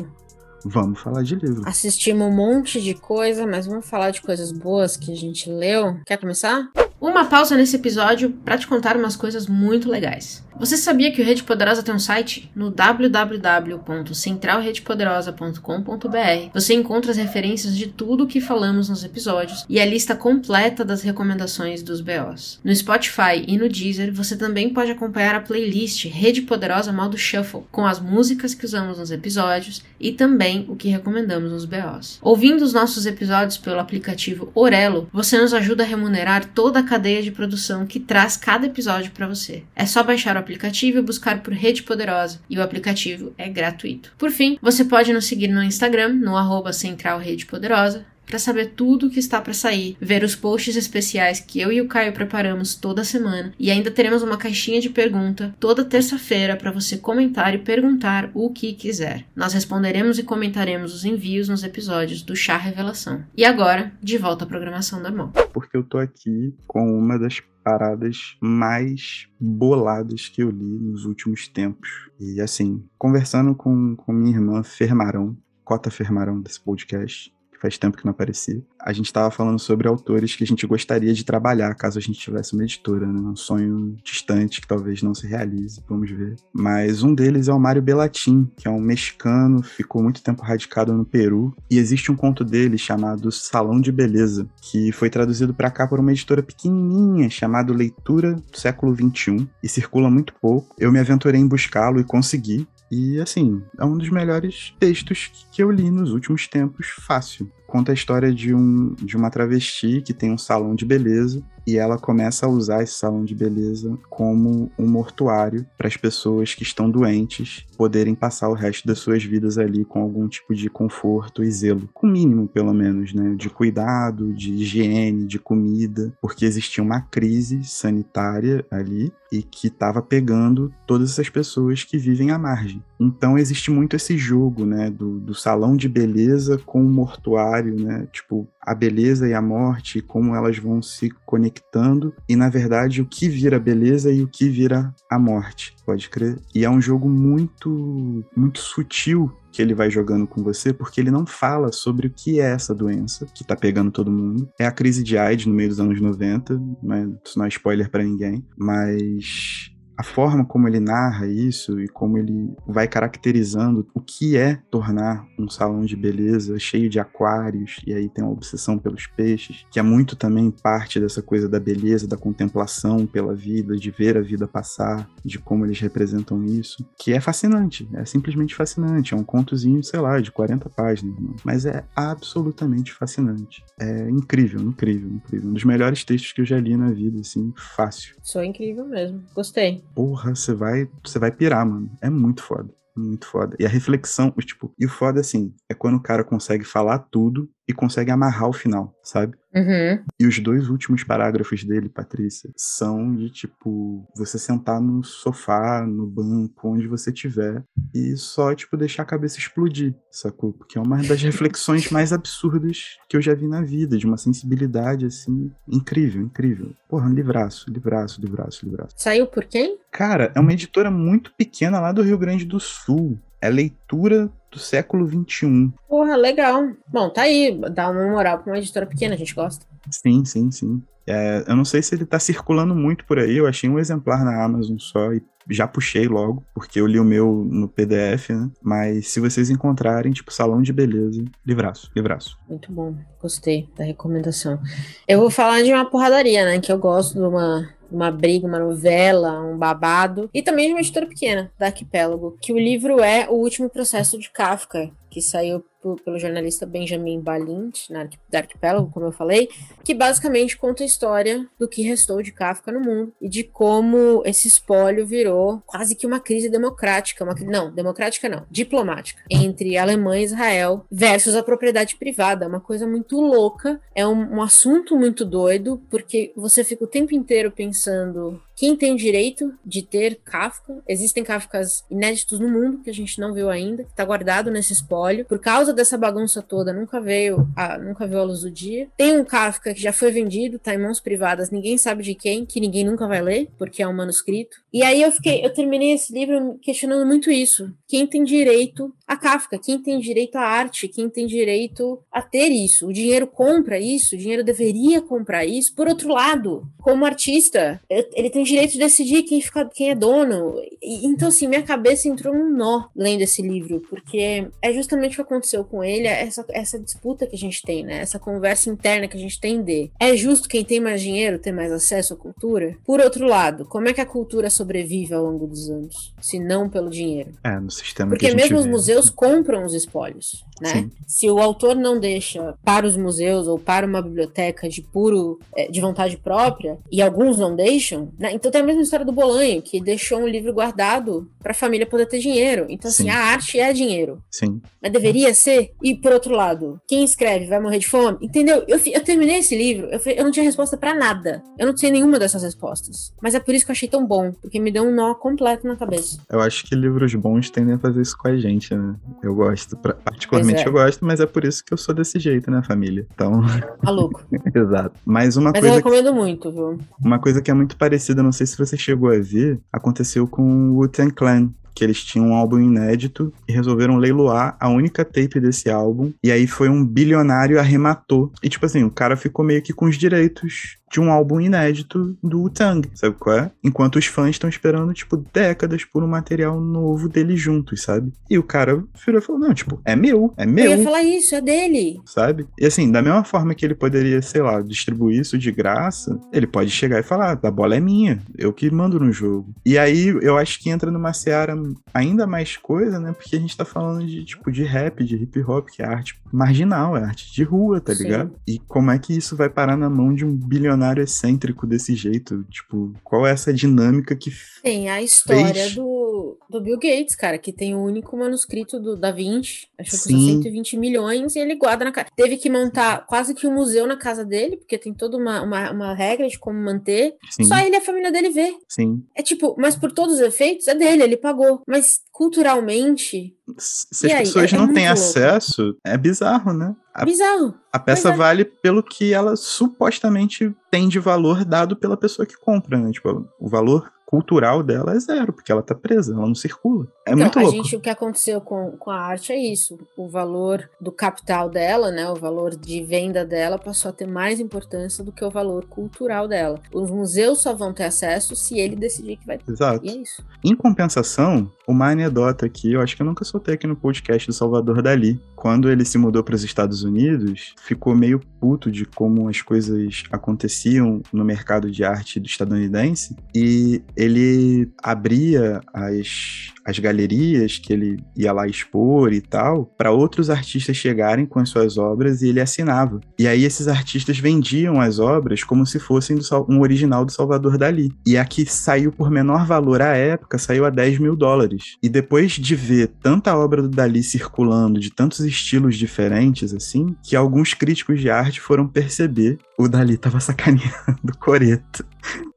Vamos falar de livro. Assistimos um monte de coisa, mas vamos falar de coisas boas que a gente leu. Quer começar? Uma pausa nesse episódio para te contar umas coisas muito legais. Você sabia que o Rede Poderosa tem um site? No www.centralredepoderosa.com.br você encontra as referências de tudo o que falamos nos episódios e a lista completa das recomendações dos BOs. No Spotify e no Deezer você também pode acompanhar a playlist Rede Poderosa Modo Shuffle, com as músicas que usamos nos episódios e também o que recomendamos nos BOs. Ouvindo os nossos episódios pelo aplicativo Orelo, você nos ajuda a remunerar toda a cadeia de produção que traz cada episódio para você. É só baixar o aplicativo e buscar por Rede Poderosa, e o aplicativo é gratuito. Por fim, você pode nos seguir no Instagram, no arroba Central Rede Poderosa, para saber tudo o que está para sair, ver os posts especiais que eu e o Caio preparamos toda semana e ainda teremos uma caixinha de pergunta toda terça-feira para você comentar e perguntar o que quiser. Nós responderemos e comentaremos os envios nos episódios do Chá Revelação. E agora, de volta à programação normal. Porque eu tô aqui com uma das paradas mais boladas que eu li nos últimos tempos. E assim, conversando com, com minha irmã Fermarão, Cota Fermarão desse podcast, que faz tempo que não aparecia. A gente estava falando sobre autores que a gente gostaria de trabalhar caso a gente tivesse uma editora, né? Um sonho distante que talvez não se realize, vamos ver. Mas um deles é o Mário Belatin, que é um mexicano, ficou muito tempo radicado no Peru, e existe um conto dele chamado Salão de Beleza, que foi traduzido para cá por uma editora pequenininha chamada Leitura do Século XXI e circula muito pouco. Eu me aventurei em buscá-lo e consegui. E assim, é um dos melhores textos que eu li nos últimos tempos, fácil. Conta a história de, um, de uma travesti que tem um salão de beleza e ela começa a usar esse salão de beleza como um mortuário para as pessoas que estão doentes poderem passar o resto das suas vidas ali com algum tipo de conforto e zelo, com mínimo pelo menos, né, de cuidado, de higiene, de comida, porque existia uma crise sanitária ali e que estava pegando todas essas pessoas que vivem à margem. Então existe muito esse jogo, né, do, do salão de beleza com o mortuário, né, tipo a beleza e a morte, como elas vão se conectando e na verdade o que vira beleza e o que vira a morte, pode crer. E é um jogo muito muito sutil que ele vai jogando com você, porque ele não fala sobre o que é essa doença que tá pegando todo mundo. É a crise de AIDS no meio dos anos 90, não é, isso não é spoiler para ninguém, mas a forma como ele narra isso e como ele vai caracterizando o que é tornar um salão de beleza cheio de aquários, e aí tem uma obsessão pelos peixes, que é muito também parte dessa coisa da beleza, da contemplação pela vida, de ver a vida passar, de como eles representam isso, que é fascinante, é simplesmente fascinante. É um contozinho, sei lá, de 40 páginas, mas é absolutamente fascinante. É incrível, incrível, incrível. Um dos melhores textos que eu já li na vida, assim, fácil. Sou incrível mesmo, gostei porra, você vai, você vai pirar, mano. É muito foda. Muito foda. E a reflexão, tipo, e o foda assim, é quando o cara consegue falar tudo e consegue amarrar o final, sabe? Uhum. E os dois últimos parágrafos dele, Patrícia, são de tipo, você sentar no sofá, no banco, onde você tiver, e só, tipo, deixar a cabeça explodir, sacou? Porque é uma das reflexões mais absurdas que eu já vi na vida, de uma sensibilidade, assim, incrível, incrível. Porra, um livraço, livraço, livraço, livraço. Saiu por quem? Cara, é uma editora muito pequena lá do Rio Grande do Sul. É leitura do século XXI. Porra, legal. Bom, tá aí. Dá uma moral pra uma editora pequena, a gente gosta. Sim, sim, sim. É, eu não sei se ele tá circulando muito por aí. Eu achei um exemplar na Amazon só e já puxei logo, porque eu li o meu no PDF, né? Mas se vocês encontrarem, tipo, salão de beleza, livraço, livraço. Muito bom. Gostei da recomendação. Eu vou falar de uma porradaria, né? Que eu gosto de uma uma briga, uma novela, um babado, e também de uma editora pequena, da Arquipélago, que o livro é O Último Processo de Kafka, que saiu pelo jornalista Benjamin Balint, na da Arquipélago, como eu falei, que basicamente conta a história do que restou de Kafka no mundo e de como esse espólio virou quase que uma crise democrática, uma, não, democrática não, diplomática, entre Alemanha e Israel versus a propriedade privada, uma coisa muito louca, é um, um assunto muito doido, porque você fica o tempo inteiro pensando quem tem direito de ter Kafka. Existem Kafkas inéditos no mundo que a gente não viu ainda, que está guardado nesse espólio. Por causa dessa bagunça toda, nunca veio a, nunca viu a luz do dia. Tem um Kafka que já foi vendido, está em mãos privadas, ninguém sabe de quem, que ninguém nunca vai ler, porque é um manuscrito. E aí eu fiquei, eu terminei esse livro questionando muito isso. Quem tem direito a Kafka? Quem tem direito à arte? Quem tem direito a ter isso? O dinheiro compra isso? O dinheiro deveria comprar isso? Por outro lado, como artista, ele tem direito de decidir quem, fica, quem é dono. E, então, assim, minha cabeça entrou num nó lendo esse livro, porque é justamente o que aconteceu com ele, é essa, essa disputa que a gente tem, né? Essa conversa interna que a gente tem de é justo quem tem mais dinheiro ter mais acesso à cultura? Por outro lado, como é que a cultura sobrevive ao longo dos anos, se não pelo dinheiro? É, no sistema Porque que mesmo os museus museus compram os espólios, né? Sim. Se o autor não deixa para os museus ou para uma biblioteca de puro é, de vontade própria e alguns não deixam, né? Então tem a mesma história do Bolanho que deixou um livro guardado para a família poder ter dinheiro. Então assim, Sim. a arte é dinheiro. Sim. Mas deveria ser. E por outro lado, quem escreve vai morrer de fome, entendeu? Eu, eu terminei esse livro, eu, eu não tinha resposta para nada. Eu não sei nenhuma dessas respostas. Mas é por isso que eu achei tão bom, porque me deu um nó completo na cabeça. Eu acho que livros bons tendem a fazer isso com a gente, né? Eu gosto, particularmente é. eu gosto, mas é por isso que eu sou desse jeito, né, família? Então. Maluco. Exato. Mas uma mas coisa. eu recomendo que... muito, viu? Uma coisa que é muito parecida, não sei se você chegou a ver, aconteceu com o Wu-Tang Clan que eles tinham um álbum inédito e resolveram leiloar a única tape desse álbum. E aí foi um bilionário arrematou. E tipo assim, o cara ficou meio que com os direitos de um álbum inédito do Tang, sabe qual é? Enquanto os fãs estão esperando, tipo, décadas por um material novo dele juntos, sabe? E o cara virou e falou: não, tipo, é meu, é meu. Eu ia falar isso, é dele. Sabe? E assim, da mesma forma que ele poderia, sei lá, distribuir isso de graça, ele pode chegar e falar: a bola é minha, eu que mando no jogo. E aí eu acho que entra numa seara ainda mais coisa, né? Porque a gente tá falando de, tipo, de rap, de hip hop, que é arte marginal, é arte de rua, tá Sim. ligado? E como é que isso vai parar na mão de um bilionário? Bilionário excêntrico desse jeito? Tipo, qual é essa dinâmica que. Tem a história fez... do, do Bill Gates, cara, que tem o único manuscrito do Da Vinci, acho que custa 120 milhões, e ele guarda na casa. Teve que montar quase que um museu na casa dele, porque tem toda uma, uma, uma regra de como manter. Sim. Só ele e a família dele vê. Sim. É tipo, mas por todos os efeitos é dele, ele pagou. Mas culturalmente. Se as aí? pessoas é, não é têm louco. acesso, é bizarro, né? A, Bizarro. A peça é. vale pelo que ela supostamente tem de valor dado pela pessoa que compra, né? Tipo, o valor cultural dela é zero, porque ela tá presa, ela não circula. É então, muito louco. A gente, o que aconteceu com, com a arte é isso. O valor do capital dela, né? O valor de venda dela passou a ter mais importância do que o valor cultural dela. Os museus só vão ter acesso se ele decidir que vai ter. Exato. E é isso. Em compensação, uma anedota aqui, eu acho que eu nunca soltei aqui no podcast do Salvador Dali. Quando ele se mudou para os Estados Unidos, ficou meio puto de como as coisas aconteciam no mercado de arte do estadunidense e ele abria as as galerias que ele ia lá expor e tal, para outros artistas chegarem com as suas obras e ele assinava. E aí esses artistas vendiam as obras como se fossem do, um original do Salvador Dali. E a que saiu por menor valor à época saiu a 10 mil dólares. E depois de ver tanta obra do Dali circulando, de tantos estilos diferentes assim, que alguns críticos de arte foram perceber o Dali tava sacaneando Coreto.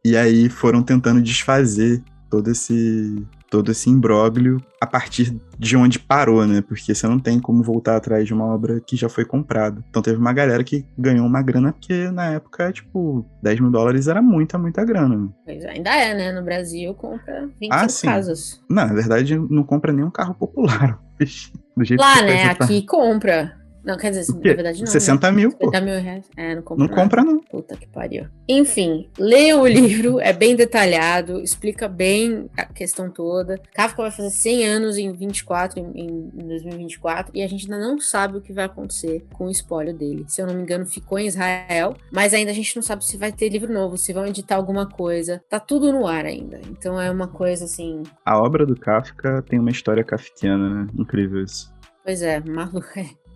E aí foram tentando desfazer todo esse todo esse imbróglio a partir de onde parou, né? Porque você não tem como voltar atrás de uma obra que já foi comprada. Então teve uma galera que ganhou uma grana, porque na época, tipo, 10 mil dólares era muita, muita grana. Pois é, ainda é, né? No Brasil compra 25 ah, sim. casas. Não, na verdade, não compra nenhum carro popular. Do jeito Lá, né? Aqui compra. Não, quer dizer, na verdade não. 60 né? mil. 60 mil reais. É, não compra. Não nada. compra, não. Puta que pariu. Enfim, leia o livro, é bem detalhado, explica bem a questão toda. Kafka vai fazer 100 anos em 24, em, em 2024, e a gente ainda não sabe o que vai acontecer com o espólio dele. Se eu não me engano, ficou em Israel, mas ainda a gente não sabe se vai ter livro novo, se vão editar alguma coisa. Tá tudo no ar ainda. Então é uma coisa assim. A obra do Kafka tem uma história kafkiana, né? Incrível isso. Pois é, maluco.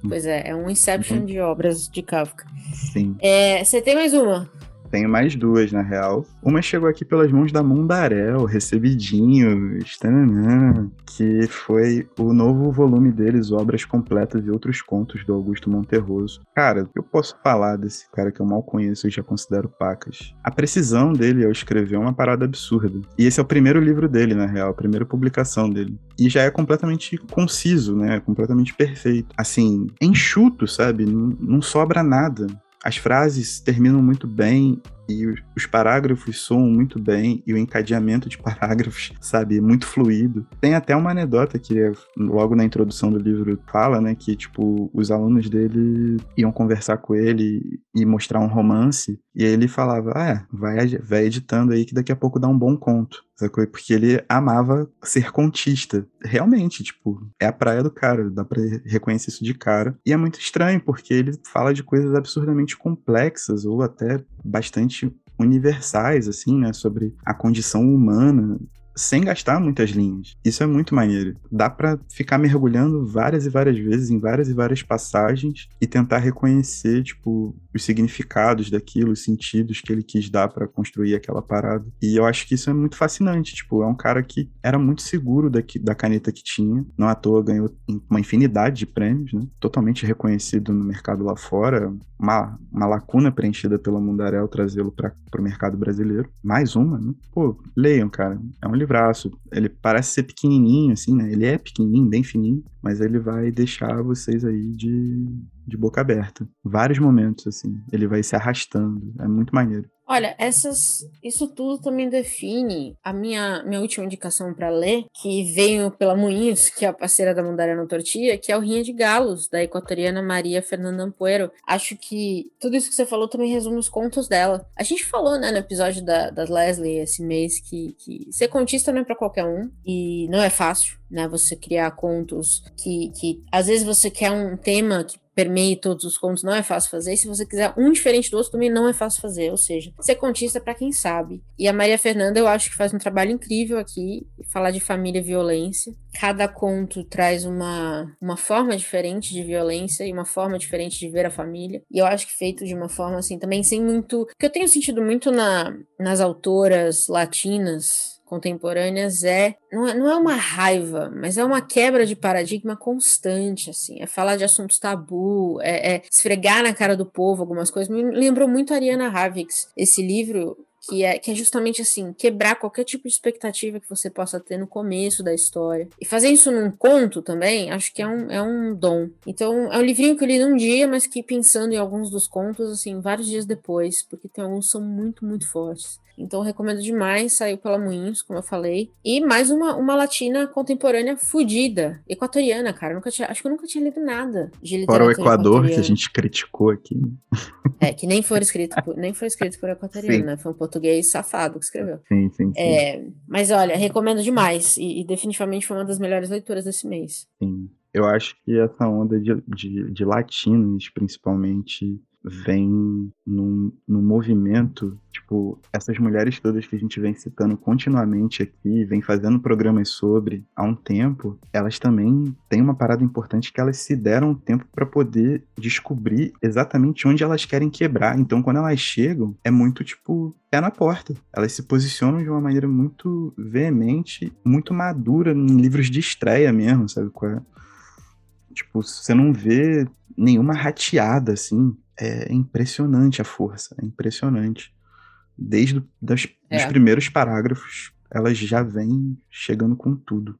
Pois é, é um Inception uhum. de obras de Kafka. Sim. É, você tem mais uma? Tenho mais duas, na real. Uma chegou aqui pelas mãos da Mundarel, recebidinho, tananã, que foi o novo volume deles, Obras Completas e Outros Contos, do Augusto Monterroso. Cara, eu posso falar desse cara que eu mal conheço e já considero pacas. A precisão dele ao escrever é uma parada absurda. E esse é o primeiro livro dele, na real, a primeira publicação dele. E já é completamente conciso, né? Completamente perfeito. Assim, enxuto, sabe? Não, não sobra nada as frases terminam muito bem e os parágrafos soam muito bem e o encadeamento de parágrafos, sabe, é muito fluido. Tem até uma anedota que logo na introdução do livro fala, né, que tipo os alunos dele iam conversar com ele e mostrar um romance e ele falava: "Ah, é, vai, vai editando aí que daqui a pouco dá um bom conto". Porque ele amava ser contista. Realmente, tipo, é a praia do cara, dá pra reconhecer isso de cara. E é muito estranho, porque ele fala de coisas absurdamente complexas ou até bastante universais, assim, né, sobre a condição humana sem gastar muitas linhas. Isso é muito maneiro. Dá para ficar mergulhando várias e várias vezes em várias e várias passagens e tentar reconhecer, tipo, os significados daquilo, os sentidos que ele quis dar para construir aquela parada. E eu acho que isso é muito fascinante. Tipo, é um cara que era muito seguro da, da caneta que tinha. Não à toa ganhou uma infinidade de prêmios, né? Totalmente reconhecido no mercado lá fora. Uma, uma lacuna preenchida pela Mundarel trazê-lo para o mercado brasileiro. Mais uma, né? Pô, leiam, cara. É um livraço. Ele parece ser pequenininho, assim, né? Ele é pequenininho, bem fininho, mas ele vai deixar vocês aí de, de boca aberta. Vários momentos, assim. Ele vai se arrastando. É muito maneiro. Olha, essas, isso tudo também define a minha, minha última indicação para ler, que veio pela Moinhos, que é a parceira da Mandarina Tortilha, que é o Rinha de Galos, da equatoriana Maria Fernanda Ampuero. Acho que tudo isso que você falou também resume os contos dela. A gente falou, né, no episódio da, da Leslie esse mês, que, que ser contista não é para qualquer um, e não é fácil, né, você criar contos que, que às vezes você quer um tema que permeie todos os contos, não é fácil fazer. E se você quiser um diferente do outro, também não é fácil fazer. Ou seja, ser contista para quem sabe. E a Maria Fernanda, eu acho que faz um trabalho incrível aqui, falar de família e violência. Cada conto traz uma, uma forma diferente de violência e uma forma diferente de ver a família. E eu acho que feito de uma forma assim, também sem muito. que eu tenho sentido muito na, nas autoras latinas contemporâneas é não, é não é uma raiva, mas é uma quebra de paradigma constante, assim. É falar de assuntos tabu, é, é esfregar na cara do povo algumas coisas. Me lembrou muito a Ariana Havix. Esse livro que é, que é justamente assim, quebrar qualquer tipo de expectativa que você possa ter no começo da história. E fazer isso num conto também, acho que é um, é um dom. Então, é um livrinho que eu li num dia, mas que pensando em alguns dos contos, assim, vários dias depois, porque tem alguns que são muito, muito fortes. Então recomendo demais, saiu pela Moinhos, como eu falei. E mais uma, uma latina contemporânea fudida, equatoriana, cara. nunca tinha, acho que eu nunca tinha lido nada de Fora o Equador, que a gente criticou aqui. É, que nem foi escrito por, nem foi escrito por equatoriano, né? Foi um português safado que escreveu. Sim, sim, sim. É, mas olha, recomendo demais. E, e, definitivamente foi uma das melhores leituras desse mês. Sim. Eu acho que essa onda de, de, de latinos, principalmente, vem num, num movimento, tipo, essas mulheres todas que a gente vem citando continuamente aqui, vem fazendo programas sobre há um tempo, elas também têm uma parada importante que elas se deram um tempo para poder descobrir exatamente onde elas querem quebrar. Então, quando elas chegam, é muito tipo pé na porta. Elas se posicionam de uma maneira muito veemente, muito madura em livros de estreia mesmo, sabe qual é? Tipo, você não vê nenhuma rateada assim é impressionante a força, é impressionante. Desde das, é. os primeiros parágrafos, elas já vêm chegando com tudo.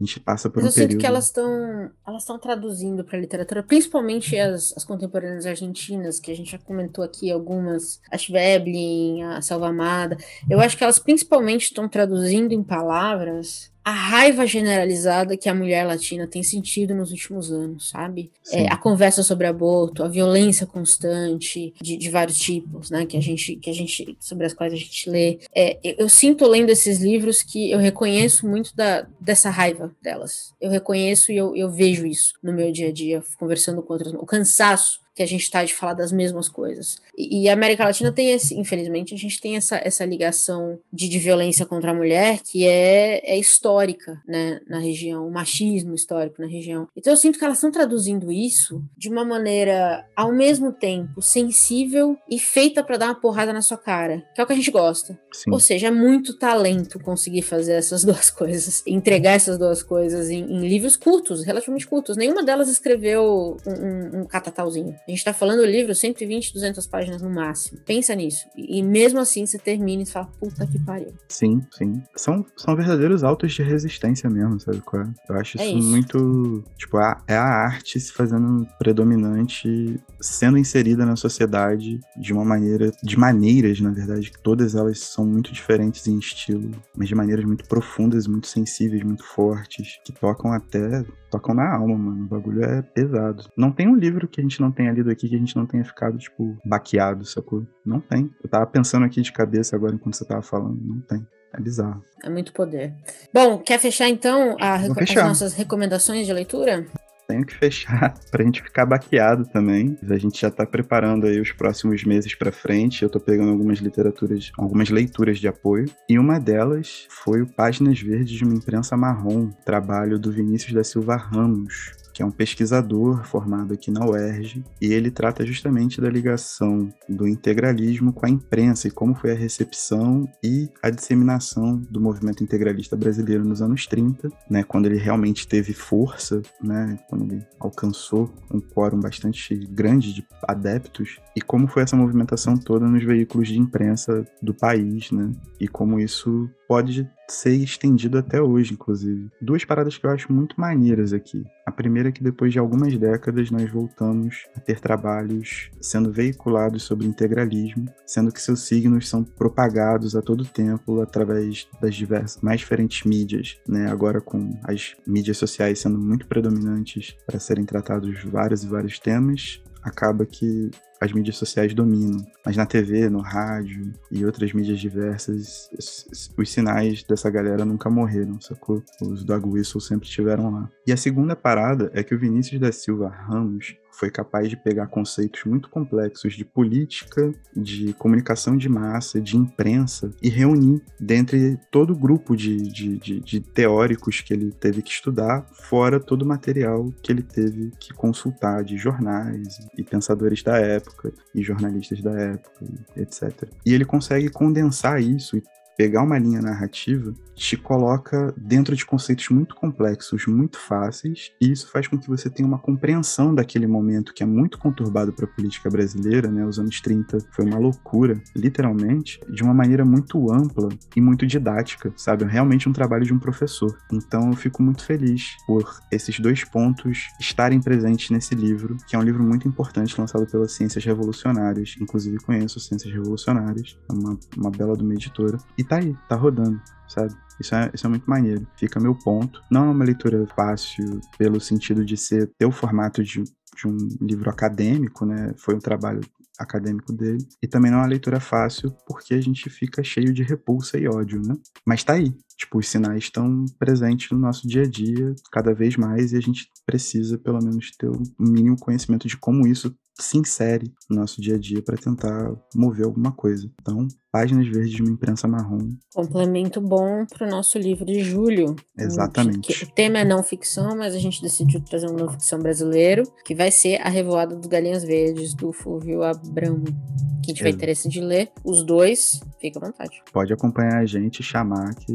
A gente passa por Mas um eu período... sinto que elas estão elas estão traduzindo para a literatura, principalmente as, as contemporâneas argentinas, que a gente já comentou aqui algumas, a Schweblin, a Selva Amada. Eu acho que elas principalmente estão traduzindo em palavras a raiva generalizada que a mulher latina tem sentido nos últimos anos, sabe? É, a conversa sobre aborto, a violência constante de, de, vários tipos, né? Que a gente, que a gente, sobre as quais a gente lê. É, eu sinto lendo esses livros que eu reconheço muito da, dessa raiva delas. Eu reconheço e eu, eu vejo isso no meu dia a dia, conversando com outras. O cansaço que a gente está de falar das mesmas coisas. E, e, a América Latina tem esse, infelizmente, a gente tem essa, essa ligação de, de violência contra a mulher que é, é histórica, né, na região, o machismo histórico na região. Então eu sinto que elas estão traduzindo isso de uma maneira, ao mesmo tempo, sensível e feita para dar uma porrada na sua cara, que é o que a gente gosta. Sim. Ou seja, é muito talento conseguir fazer essas duas coisas, entregar essas duas coisas em, em livros curtos, relativamente curtos. Nenhuma delas escreveu um, um, um catatauzinho. A gente tá falando do livro 120, 200 páginas no máximo. Pensa nisso. E, e mesmo assim você termina e fala, puta que pariu. Sim, sim. São, são verdadeiros autos de resistência mesmo, sabe qual é? Eu acho é isso, isso, muito. Tipo, a, é a arte se fazendo predominante, sendo inserida na sociedade de uma maneira. De maneiras, na verdade, que todas elas são muito diferentes em estilo, mas de maneiras muito profundas, muito sensíveis, muito fortes, que tocam até tocam na alma, mano. O bagulho é pesado. Não tem um livro que a gente não tenha lido aqui que a gente não tenha ficado, tipo, baqueado, sacou? Não tem. Eu tava pensando aqui de cabeça agora enquanto você tava falando. Não tem. É bizarro. É muito poder. Bom, quer fechar então a, as nossas recomendações de leitura? tenho que fechar pra gente ficar baqueado também. A gente já tá preparando aí os próximos meses para frente. Eu tô pegando algumas literaturas, algumas leituras de apoio. E uma delas foi o Páginas Verdes de uma Imprensa Marrom, trabalho do Vinícius da Silva Ramos, que é um pesquisador formado aqui na UERJ, e ele trata justamente da ligação do integralismo com a imprensa e como foi a recepção e a disseminação do movimento integralista brasileiro nos anos 30, né, quando ele realmente teve força, né, quando ele alcançou um quórum bastante grande de adeptos, e como foi essa movimentação toda nos veículos de imprensa do país, né, e como isso pode ser estendido até hoje, inclusive. Duas paradas que eu acho muito maneiras aqui. A primeira é que depois de algumas décadas nós voltamos a ter trabalhos sendo veiculados sobre integralismo, sendo que seus signos são propagados a todo tempo através das diversas, mais diferentes mídias, né? Agora com as mídias sociais sendo muito predominantes para serem tratados vários e vários temas, acaba que as mídias sociais dominam. Mas na TV, no rádio e outras mídias diversas, os sinais dessa galera nunca morreram, sacou? Os Dog Whistle sempre estiveram lá. E a segunda parada é que o Vinícius da Silva Ramos foi capaz de pegar conceitos muito complexos de política, de comunicação de massa, de imprensa, e reunir dentre todo o grupo de, de, de, de teóricos que ele teve que estudar, fora todo o material que ele teve que consultar de jornais e pensadores da época, e jornalistas da época, etc. E ele consegue condensar isso e pegar uma linha narrativa te coloca dentro de conceitos muito complexos, muito fáceis, e isso faz com que você tenha uma compreensão daquele momento que é muito conturbado para a política brasileira, né? Os anos 30 foi uma loucura, literalmente, de uma maneira muito ampla e muito didática, sabe? Realmente um trabalho de um professor. Então eu fico muito feliz por esses dois pontos estarem presentes nesse livro, que é um livro muito importante lançado pelas Ciências Revolucionárias, inclusive conheço Ciências Revolucionárias, é uma, uma bela de uma editora, e tá aí, tá rodando, sabe? Isso é, isso é muito maneiro. Fica meu ponto. Não é uma leitura fácil pelo sentido de ser ter o formato de, de um livro acadêmico, né? Foi um trabalho acadêmico dele. E também não é uma leitura fácil porque a gente fica cheio de repulsa e ódio, né? Mas tá aí. Tipo, os sinais estão presentes no nosso dia a dia cada vez mais e a gente precisa, pelo menos, ter o mínimo conhecimento de como isso se insere no nosso dia a dia para tentar mover alguma coisa. Então, páginas verdes de uma imprensa marrom. Complemento bom para o nosso livro de julho. Exatamente. O tema é não ficção, mas a gente decidiu trazer um não ficção brasileiro, que vai ser A Revoada dos Galinhas Verdes, do Fulvio Abramo. Quem tiver Exato. interesse de ler, os dois, fica à vontade. Pode acompanhar a gente e chamar que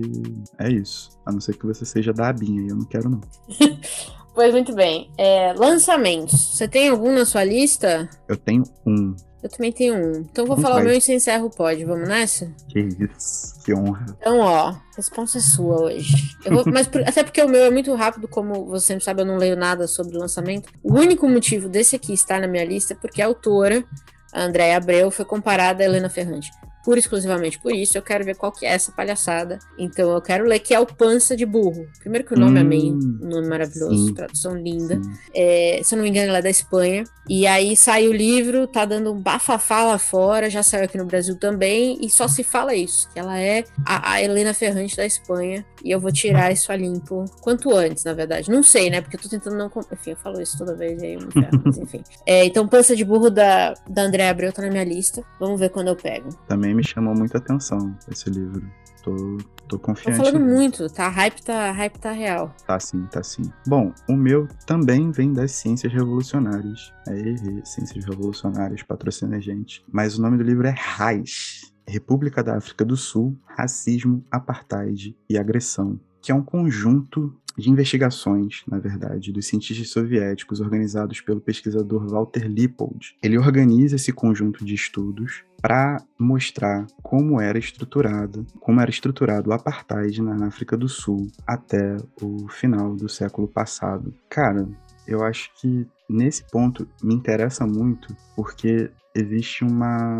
é isso. A não ser que você seja da Abinha, eu não quero não. Pois muito bem. É, lançamentos. Você tem algum na sua lista? Eu tenho um. Eu também tenho um. Então vou falar o meu e você encerra o pod. Vamos nessa? Que isso, que honra. Então, ó, a resposta é sua hoje. Vou, mas até porque o meu é muito rápido, como você sabe, eu não leio nada sobre o lançamento. O único motivo desse aqui estar na minha lista é porque a autora, a Andréa Abreu, foi comparada a Helena Ferrante pura exclusivamente por isso. Eu quero ver qual que é essa palhaçada. Então eu quero ler que é o Pança de Burro. Primeiro que o nome hum, amei, um nome maravilhoso, sim, tradução linda. É, se eu não me engano, ela é da Espanha. E aí sai o livro, tá dando um bafafá lá fora, já saiu aqui no Brasil também, e só se fala isso, que ela é a, a Helena Ferrante da Espanha. E eu vou tirar isso a limpo quanto antes, na verdade. Não sei, né? Porque eu tô tentando não. Enfim, eu falo isso toda vez aí, mas enfim. É, então, Pança de Burro da, da André Abreu tá na minha lista. Vamos ver quando eu pego. Também me chamou muita atenção esse livro. Tô, tô confiante. Tô falando muito, tá? A hype tá, hype tá real. Tá sim, tá sim. Bom, o meu também vem das Ciências Revolucionárias. É, Ciências Revolucionárias patrocina a gente. Mas o nome do livro é Raiz. República da África do Sul, Racismo, Apartheid e Agressão, que é um conjunto de investigações, na verdade, dos cientistas soviéticos organizados pelo pesquisador Walter Lippold. Ele organiza esse conjunto de estudos para mostrar como era estruturado, como era estruturado o apartheid na África do Sul até o final do século passado. Cara, eu acho que nesse ponto me interessa muito porque existe uma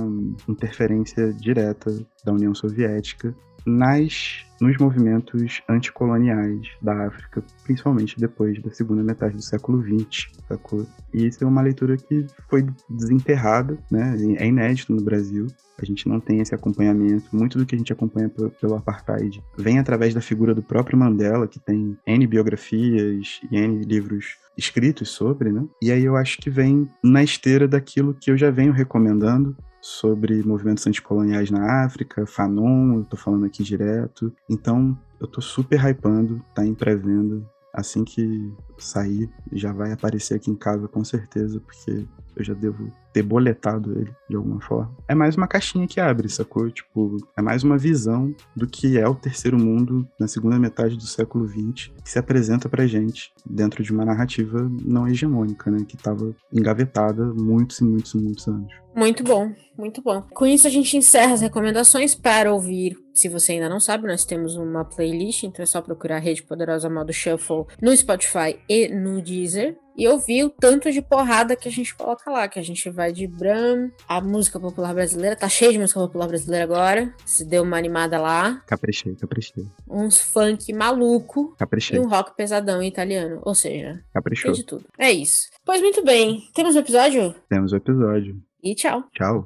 interferência direta da União Soviética nas nos movimentos anticoloniais da África, principalmente depois da segunda metade do século XX. Sacou? E isso é uma leitura que foi desenterrada, né? é inédito no Brasil. A gente não tem esse acompanhamento. Muito do que a gente acompanha pelo, pelo apartheid vem através da figura do próprio Mandela, que tem N biografias e N livros escritos sobre, né? E aí eu acho que vem na esteira daquilo que eu já venho recomendando sobre movimentos anticoloniais na África, Fanon, eu tô falando aqui direto. Então, eu tô super hypando, tá em pré-venda. Assim que sair, já vai aparecer aqui em casa com certeza, porque eu já devo ter boletado ele de alguma forma. É mais uma caixinha que abre, sacou? Tipo, é mais uma visão do que é o terceiro mundo na segunda metade do século XX que se apresenta pra gente dentro de uma narrativa não hegemônica, né? Que tava engavetada muitos e muitos e muitos anos. Muito bom, muito bom. Com isso a gente encerra as recomendações para ouvir. Se você ainda não sabe, nós temos uma playlist, então é só procurar Rede Poderosa Modo Shuffle no Spotify e no Deezer e ouvir o tanto de porrada que a gente coloca lá, que a gente vai de Bram, a música popular brasileira, tá cheio de música popular brasileira agora, se deu uma animada lá. Caprichei, caprichei. Uns funk maluco. Caprichei. E um rock pesadão italiano, ou seja, Caprichou. de tudo. É isso. Pois muito bem, temos um episódio? Temos o um episódio. E tchau. Tchau.